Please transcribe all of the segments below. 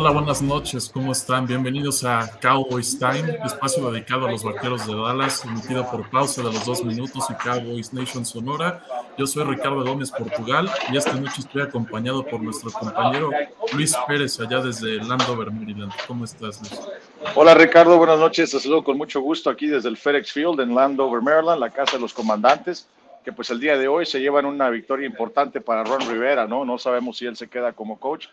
Hola, buenas noches, ¿cómo están? Bienvenidos a Cowboys Time, espacio dedicado a los vaqueros de Dallas, emitido por pausa de los dos minutos y Cowboys Nation Sonora. Yo soy Ricardo Gómez Portugal y esta noche estoy acompañado por nuestro compañero Luis Pérez, allá desde Landover, Maryland. ¿Cómo estás, Luis? Hola, Ricardo, buenas noches. Te saludo con mucho gusto aquí desde el FedEx Field en Landover, Maryland, la casa de los comandantes que pues el día de hoy se llevan una victoria importante para Ron Rivera, ¿no? No sabemos si él se queda como coach,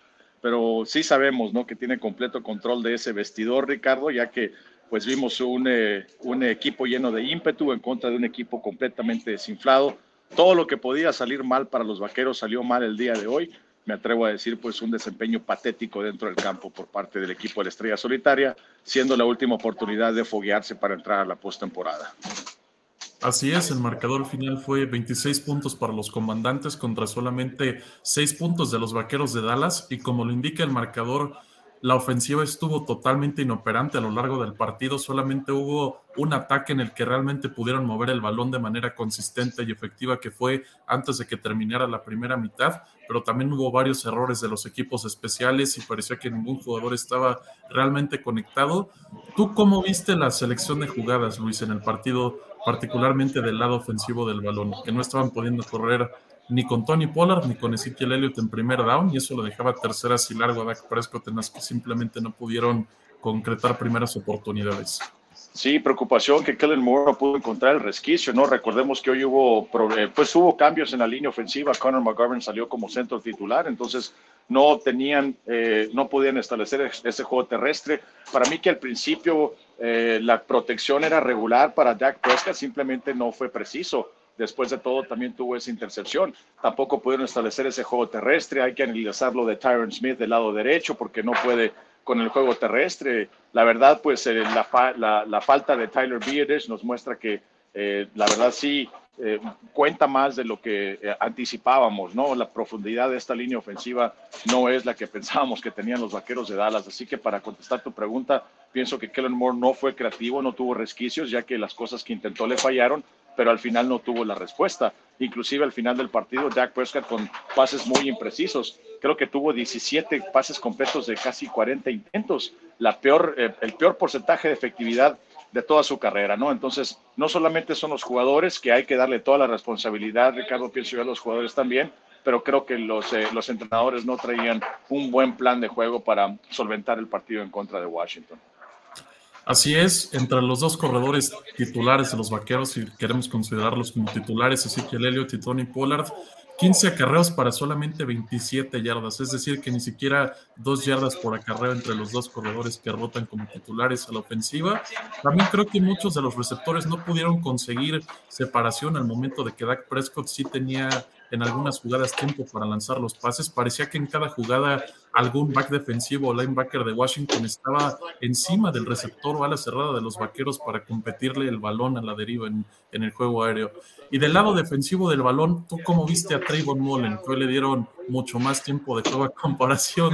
pero sí sabemos ¿no? que tiene completo control de ese vestidor, Ricardo, ya que pues vimos un, eh, un equipo lleno de ímpetu en contra de un equipo completamente desinflado. Todo lo que podía salir mal para los vaqueros salió mal el día de hoy. Me atrevo a decir, pues, un desempeño patético dentro del campo por parte del equipo de la Estrella Solitaria, siendo la última oportunidad de foguearse para entrar a la postemporada. Así es, el marcador final fue 26 puntos para los comandantes contra solamente 6 puntos de los vaqueros de Dallas y como lo indica el marcador, la ofensiva estuvo totalmente inoperante a lo largo del partido, solamente hubo un ataque en el que realmente pudieron mover el balón de manera consistente y efectiva que fue antes de que terminara la primera mitad, pero también hubo varios errores de los equipos especiales y parecía que ningún jugador estaba realmente conectado. ¿Tú cómo viste la selección de jugadas, Luis, en el partido particularmente del lado ofensivo del balón, que no estaban pudiendo correr ni con Tony Pollard ni con Ezekiel Elliott en primer down, y eso lo dejaba terceras y largo a Dak Prescott en las que simplemente no pudieron concretar primeras oportunidades. Sí, preocupación que Kellen Moore no pudo encontrar el resquicio, ¿no? Recordemos que hoy hubo, eh, pues hubo cambios en la línea ofensiva, Conor McGovern salió como centro titular, entonces no tenían, eh, no podían establecer ese juego terrestre. Para mí que al principio eh, la protección era regular para Dak Prescott, simplemente no fue preciso. Después de todo, también tuvo esa intercepción. Tampoco pudieron establecer ese juego terrestre. Hay que analizarlo de Tyron Smith del lado derecho porque no puede con el juego terrestre. La verdad, pues eh, la, falta de Tyler Beardage nos muestra que la verdad sí eh, cuenta más de lo que eh, anticipábamos, ¿no? La profundidad de esta línea ofensiva no es la que pensábamos que tenían los vaqueros de Dallas. Así que para contestar tu pregunta, pienso que Kellen Moore no fue creativo, no tuvo resquicios, ya que las cosas que intentó le fallaron, pero al final no tuvo la respuesta. Inclusive al final del partido, Dak Prescott con pases muy imprecisos. Creo que tuvo 17 pases completos de casi 40 intentos. La peor, eh, el peor porcentaje de efectividad de toda su carrera, ¿no? Entonces, no solamente son los jugadores que hay que darle toda la responsabilidad, Ricardo, pienso yo a los jugadores también, pero creo que los, eh, los entrenadores no traían un buen plan de juego para solventar el partido en contra de Washington. Así es, entre los dos corredores titulares de los vaqueros, si queremos considerarlos como titulares, que Elliott y Tony Pollard, 15 acarreos para solamente 27 yardas, es decir, que ni siquiera dos yardas por acarreo entre los dos corredores que rotan como titulares a la ofensiva. También creo que muchos de los receptores no pudieron conseguir separación al momento de que Dak Prescott sí tenía en algunas jugadas tiempo para lanzar los pases. Parecía que en cada jugada algún back defensivo o linebacker de Washington estaba encima del receptor o a la cerrada de los vaqueros para competirle el balón a la deriva en, el juego aéreo. Y del lado defensivo del balón, ¿tú cómo viste a Trayvon Mullen? Hoy le dieron mucho más tiempo de toda comparación.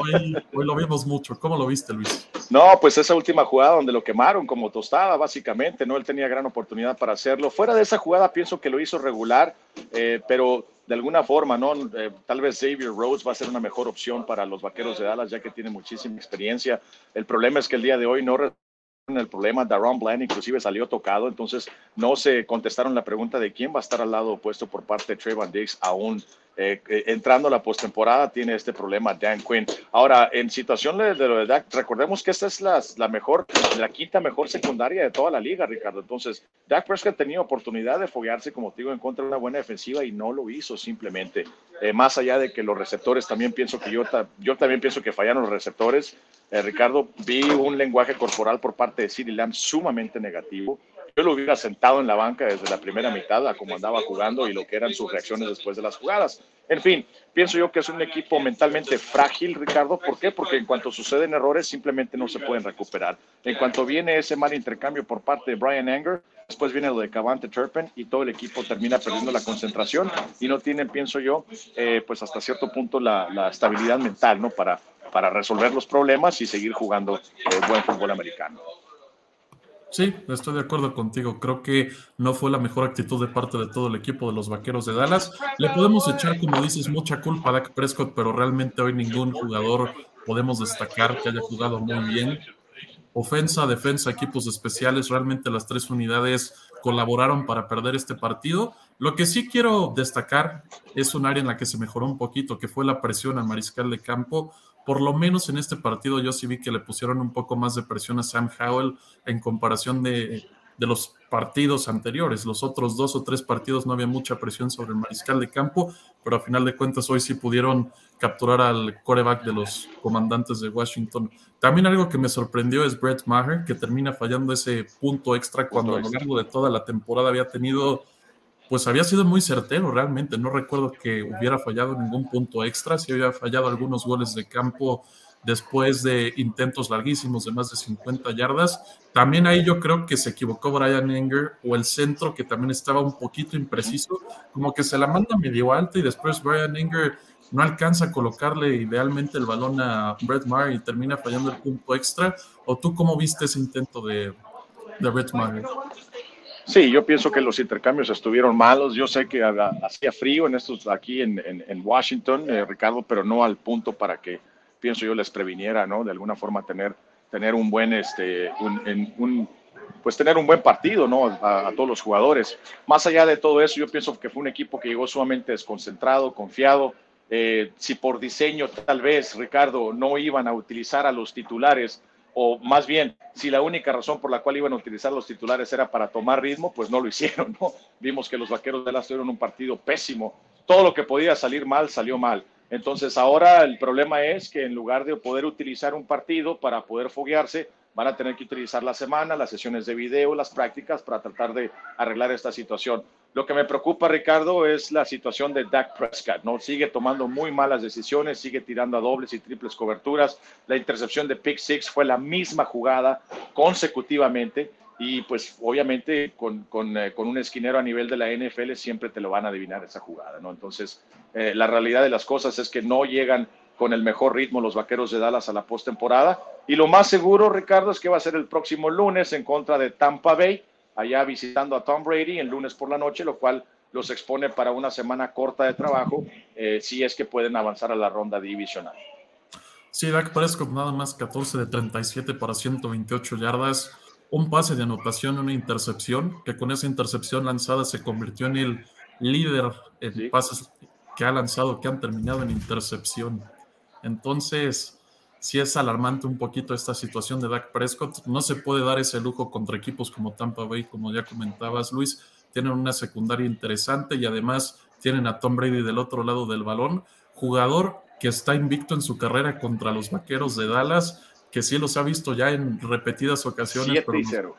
Hoy, hoy lo vimos mucho. ¿Cómo lo viste, Luis? No, pues esa última jugada donde lo quemaron como tostada, básicamente, ¿no? Él tenía gran oportunidad para hacerlo. Fuera de esa jugada, pienso que lo hizo regular, eh, pero de alguna forma, ¿no? Eh, tal vez Xavier Rhodes va a ser una mejor opción para los vaqueros de Dallas, ya que tiene muchísima experiencia. El problema es que el día de hoy no el problema. Daron Bland inclusive salió tocado, entonces no se contestaron la pregunta de quién va a estar al lado opuesto por parte de Trayvon Diggs aún eh, eh, entrando a la postemporada tiene este problema Dan Quinn. Ahora, en situación de, lo de Dak, recordemos que esta es la, la, mejor, la quinta mejor secundaria de toda la liga, Ricardo. Entonces, Dak Prescott tenía oportunidad de foguearse, como te digo, en contra de una buena defensiva y no lo hizo simplemente. Eh, más allá de que los receptores, también pienso que yo, yo también pienso que fallaron los receptores. Ricardo, vi un lenguaje corporal por parte de CeeDee Lamb sumamente negativo yo lo hubiera sentado en la banca desde la primera mitad a cómo andaba jugando y lo que eran sus reacciones después de las jugadas. En fin, pienso yo que es un equipo mentalmente frágil, Ricardo. ¿Por qué? Porque en cuanto suceden errores, simplemente no se pueden recuperar. En cuanto viene ese mal intercambio por parte de Brian Anger, después viene lo de Cavante Turpin y todo el equipo termina perdiendo la concentración y no tienen, pienso yo, eh, pues hasta cierto punto la, estabilidad mental, ¿no? Para, para resolver los problemas y seguir jugando eh, buen fútbol americano. Sí, estoy de acuerdo contigo. Creo que no fue la mejor actitud de parte de todo el equipo de los Vaqueros de Dallas. Le podemos echar, como dices, mucha culpa a Dak Prescott, pero realmente hoy ningún jugador podemos destacar que haya jugado muy bien. Ofensa, defensa, equipos especiales, realmente las tres unidades colaboraron para perder este partido. Lo que sí quiero destacar es un área en la que se mejoró un poquito, que fue la presión al mariscal de campo. Por lo menos en este partido yo sí vi que le pusieron un poco más de presión a Sam Howell en comparación de, de los partidos anteriores. Los otros dos o tres partidos no había mucha presión sobre el mariscal de campo, pero a final de cuentas hoy sí pudieron capturar al coreback de los comandantes de Washington. También algo que me sorprendió es Brett Maher, que termina fallando ese punto extra cuando a lo largo de toda la temporada había tenido, pues había sido muy certero realmente. No recuerdo que hubiera fallado ningún punto extra, sí había fallado algunos goles de campo después de intentos larguísimos de más de 50 yardas. También ahí yo creo que se equivocó Brian Enger o el centro que también estaba un poquito impreciso, como que se la manda medio alta y después Brian Enger no alcanza a colocarle idealmente el balón a Brett Maher y termina fallando el punto extra. ¿O tú cómo viste ese intento de, de Brett Maher? Sí, yo pienso que los intercambios estuvieron malos. Yo sé que hacía frío en estos aquí en, Washington, eh, Ricardo, pero no al punto para que pienso yo les previniera, ¿no? De alguna forma tener, tener un buen, este, un, pues tener un buen partido, ¿no? A, todos los jugadores. Más allá de todo eso, yo pienso que fue un equipo que llegó sumamente desconcentrado, confiado. Eh, si por diseño tal vez, Ricardo, no iban a utilizar a los titulares, o más bien, si la única razón por la cual iban a utilizar los titulares era para tomar ritmo, pues no lo hicieron, ¿no? Vimos que los vaqueros de las tuvieron un partido pésimo. Todo lo que podía salir mal, salió mal. Entonces ahora el problema es que en lugar de poder utilizar un partido para poder foguearse, van a tener que utilizar la semana, las sesiones de video, las prácticas para tratar de arreglar esta situación. Lo que me preocupa, Ricardo, es la situación de Dak Prescott, ¿no? Sigue tomando muy malas decisiones, sigue tirando a dobles y triples coberturas. La intercepción de Pick Six fue la misma jugada consecutivamente y pues obviamente con, con, eh, con, un esquinero a nivel de la NFL siempre te lo van a adivinar esa jugada, ¿no? Entonces, eh, la realidad de las cosas es que no llegan con el mejor ritmo los Vaqueros de Dallas a la postemporada y lo más seguro, Ricardo, es que va a ser el próximo lunes en contra de Tampa Bay, allá visitando a Tom Brady el lunes por la noche, lo cual los expone para una semana corta de trabajo, eh, si es que pueden avanzar a la ronda divisional. Sí, Dak Prescott nada más 14 de 37 para 128 yardas un pase de anotación, una intercepción, que con esa intercepción lanzada se convirtió en el líder en pases que ha lanzado, que han terminado en intercepción. Entonces, si es alarmante un poquito esta situación de Dak Prescott. No se puede dar ese lujo contra equipos como Tampa Bay, como ya comentabas, Luis. Tienen una secundaria interesante y además tienen a Tom Brady del otro lado del balón, jugador que está invicto en su carrera contra los Vaqueros de Dallas que sí los ha visto ya en repetidas ocasiones. 7 y 0.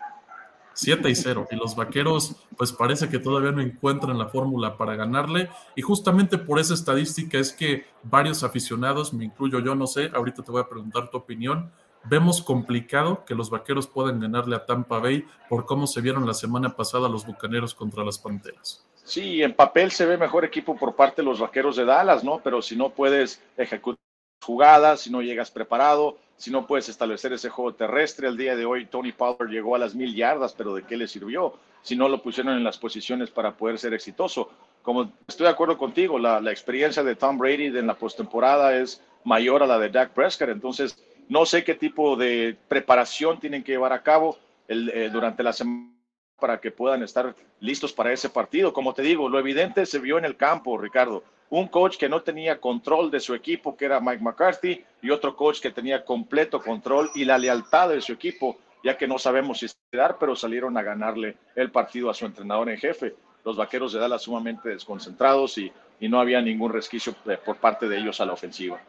7 y 0. Y los vaqueros, pues parece que todavía no encuentran la fórmula para ganarle. Y justamente por esa estadística es que varios aficionados, me incluyo yo, no sé, ahorita te voy a preguntar tu opinión. Vemos complicado que los vaqueros puedan ganarle a Tampa Bay por cómo se vieron la semana pasada los bucaneros contra las panteras. Sí, en papel se ve mejor equipo por parte de los vaqueros de Dallas, ¿no? Pero si no puedes ejecutar jugadas, si no llegas preparado, si no puedes establecer ese juego terrestre. El día de hoy Tony Pollard llegó a las mil yardas, pero ¿de qué le sirvió? Si no lo pusieron en las posiciones para poder ser exitoso. Como estoy de acuerdo contigo, la, experiencia de Tom Brady en la postemporada es mayor a la de Dak Prescott, entonces no sé qué tipo de preparación tienen que llevar a cabo eh, durante la semana para que puedan estar listos para ese partido. Como te digo, lo evidente se vio en el campo, Ricardo un coach que no tenía control de su equipo, que era Mike McCarthy, y otro coach que tenía completo control y la lealtad de su equipo, ya que no sabemos si dar, pero salieron a ganarle el partido a su entrenador en jefe. Los vaqueros de Dallas sumamente desconcentrados y, no había ningún resquicio eh, por parte de ellos a la ofensiva.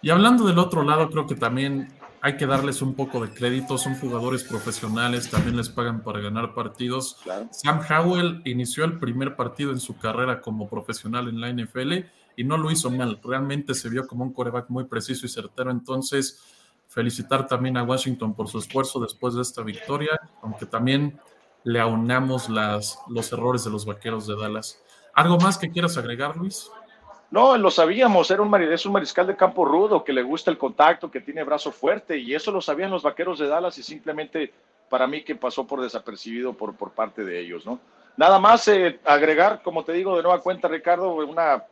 Y hablando del otro lado, creo que también hay que darles un poco de crédito, son jugadores profesionales, también les pagan para ganar partidos. Sam Howell inició el primer partido en su carrera como profesional en la NFL y no lo hizo mal, realmente se vio como un coreback muy preciso y certero, entonces felicitar también a Washington por su esfuerzo después de esta victoria, aunque también le aunamos las, los errores de los vaqueros de Dallas. ¿Algo más que quieras agregar, Luis? No, lo sabíamos, era un, es un mariscal de campo rudo, que le gusta el contacto, que tiene brazo fuerte, y eso lo sabían los vaqueros de Dallas y simplemente para mí que pasó por desapercibido por, por parte de ellos, ¿no? Nada más eh, agregar, como te digo, de nueva cuenta, Ricardo, una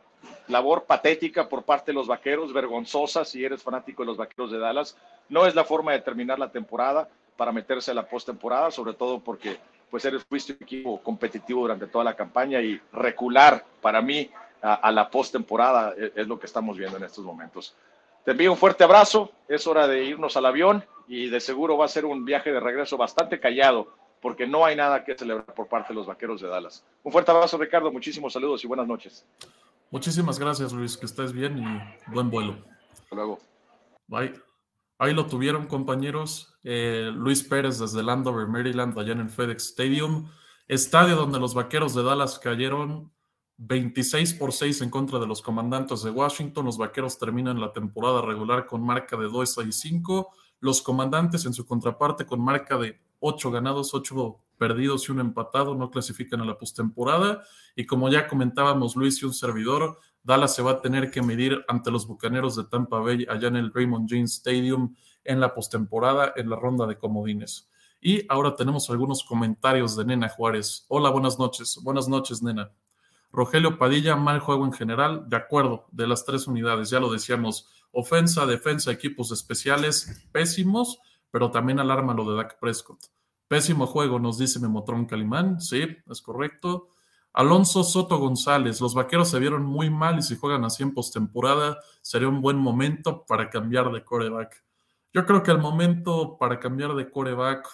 labor patética por parte de los vaqueros, vergonzosa si eres fanático de los vaqueros de Dallas. No es la forma de terminar la temporada para meterse a la postemporada, sobre todo porque pues eres fuiste un equipo competitivo durante toda la campaña y recular para mí a, la postemporada es, es, lo que estamos viendo en estos momentos. Te envío un fuerte abrazo, es hora de irnos al avión y de seguro va a ser un viaje de regreso bastante callado porque no hay nada que celebrar por parte de los vaqueros de Dallas. Un fuerte abrazo, Ricardo, muchísimos saludos y buenas noches. Muchísimas gracias, Luis, que estés bien y buen vuelo. Hasta luego. Bye. Ahí lo tuvieron, compañeros. Eh, Luis Pérez desde Landover, Maryland, allá en el FedEx Stadium. Estadio donde los vaqueros de Dallas cayeron 26 por 6 en contra de los comandantes de Washington. Los vaqueros terminan la temporada regular con marca de 2 y 5. Los comandantes en su contraparte con marca de 8 ganados, 8 perdidos y un empatado, no clasifican a la postemporada. Y como ya comentábamos Luis y un servidor, Dallas se va a tener que medir ante los Bucaneros de Tampa Bay allá en el Raymond James Stadium en la postemporada, en la ronda de comodines. Y ahora tenemos algunos comentarios de Nena Juárez. Hola, buenas noches. Buenas noches, Nena. Rogelio Padilla, mal juego en general. De acuerdo, de las tres unidades, ya lo decíamos. Ofensa, defensa, equipos especiales, pésimos, pero también alarma lo de Dak Prescott. Pésimo juego, nos dice Memotron Calimán. Sí, es correcto. Alonso Soto González, los vaqueros se vieron muy mal y si juegan así en postemporada sería un buen momento para cambiar de coreback. Yo creo que el momento para cambiar de coreback,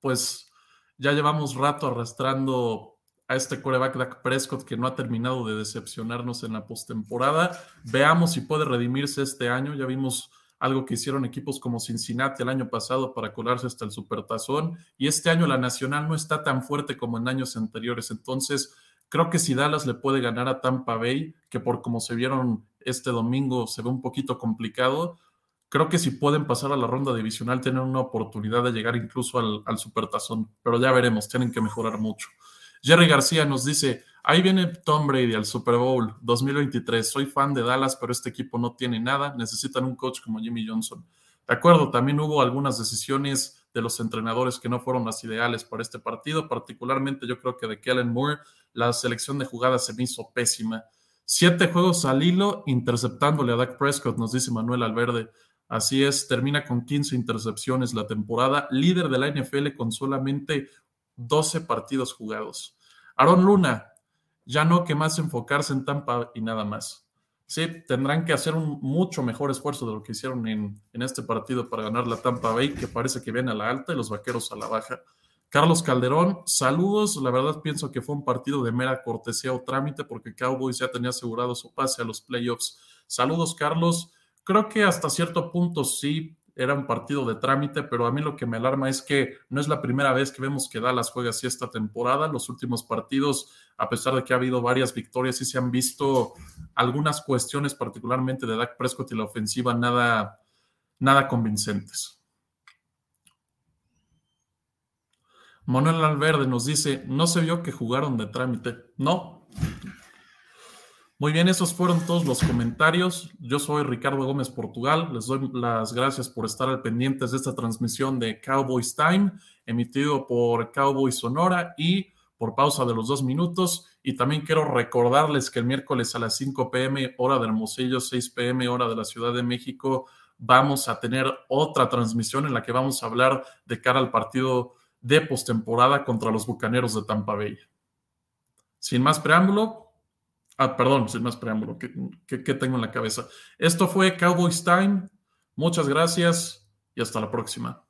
pues ya llevamos rato arrastrando a este coreback Dak Prescott que no ha terminado de decepcionarnos en la postemporada. Veamos si puede redimirse este año. Ya vimos algo que hicieron equipos como Cincinnati el año pasado para colarse hasta el Supertazón. Y este año la Nacional no está tan fuerte como en años anteriores. Entonces, creo que si Dallas le puede ganar a Tampa Bay, que por como se vieron este domingo se ve un poquito complicado, creo que si pueden pasar a la ronda divisional, tienen una oportunidad de llegar incluso al, al Supertazón. Pero ya veremos, tienen que mejorar mucho. Jerry García nos dice, ahí viene Tom Brady al Super Bowl 2023. Soy fan de Dallas, pero este equipo no tiene nada. Necesitan un coach como Jimmy Johnson. De acuerdo, también hubo algunas decisiones de los entrenadores que no fueron las ideales para este partido. Particularmente yo creo que de Kellen Moore, la selección de jugadas se me hizo pésima. Siete juegos al hilo interceptándole a Dak Prescott, nos dice Manuel Alverde. Así es, termina con 15 intercepciones la temporada, líder de la NFL con solamente 12 partidos jugados. Aaron Luna, ya no que más enfocarse en Tampa y nada más. Sí, tendrán que hacer un mucho mejor esfuerzo de lo que hicieron en, en este partido para ganar la Tampa Bay, que parece que viene a la alta y los vaqueros a la baja. Carlos Calderón, saludos. La verdad pienso que fue un partido de mera cortesía o trámite porque Cowboys ya tenía asegurado su pase a los playoffs. Saludos, Carlos. Creo que hasta cierto punto sí era un partido de trámite, pero a mí lo que me alarma es que no es la primera vez que vemos que Dallas juega así esta temporada. Los últimos partidos, a pesar de que ha habido varias victorias, sí se han visto algunas cuestiones, particularmente de Dak Prescott y la ofensiva, nada, nada convincentes. Manuel Alverde nos dice, no se vio que jugaron de trámite. No, muy bien, esos fueron todos los comentarios. Yo soy Ricardo Gómez Portugal. Les doy las gracias por estar al pendientes de esta transmisión de Cowboys Time, emitido por Cowboys Sonora y por pausa de los dos minutos. Y también quiero recordarles que el miércoles a las 5 pm, hora de Hermosillo, 6 pm, hora de la Ciudad de México, vamos a tener otra transmisión en la que vamos a hablar de cara al partido de postemporada contra los Bucaneros de Tampa Bay. Sin más preámbulo, Ah, perdón, sin más preámbulo, ¿qué, tengo en la cabeza? Esto fue Cowboys Time. Muchas gracias y hasta la próxima.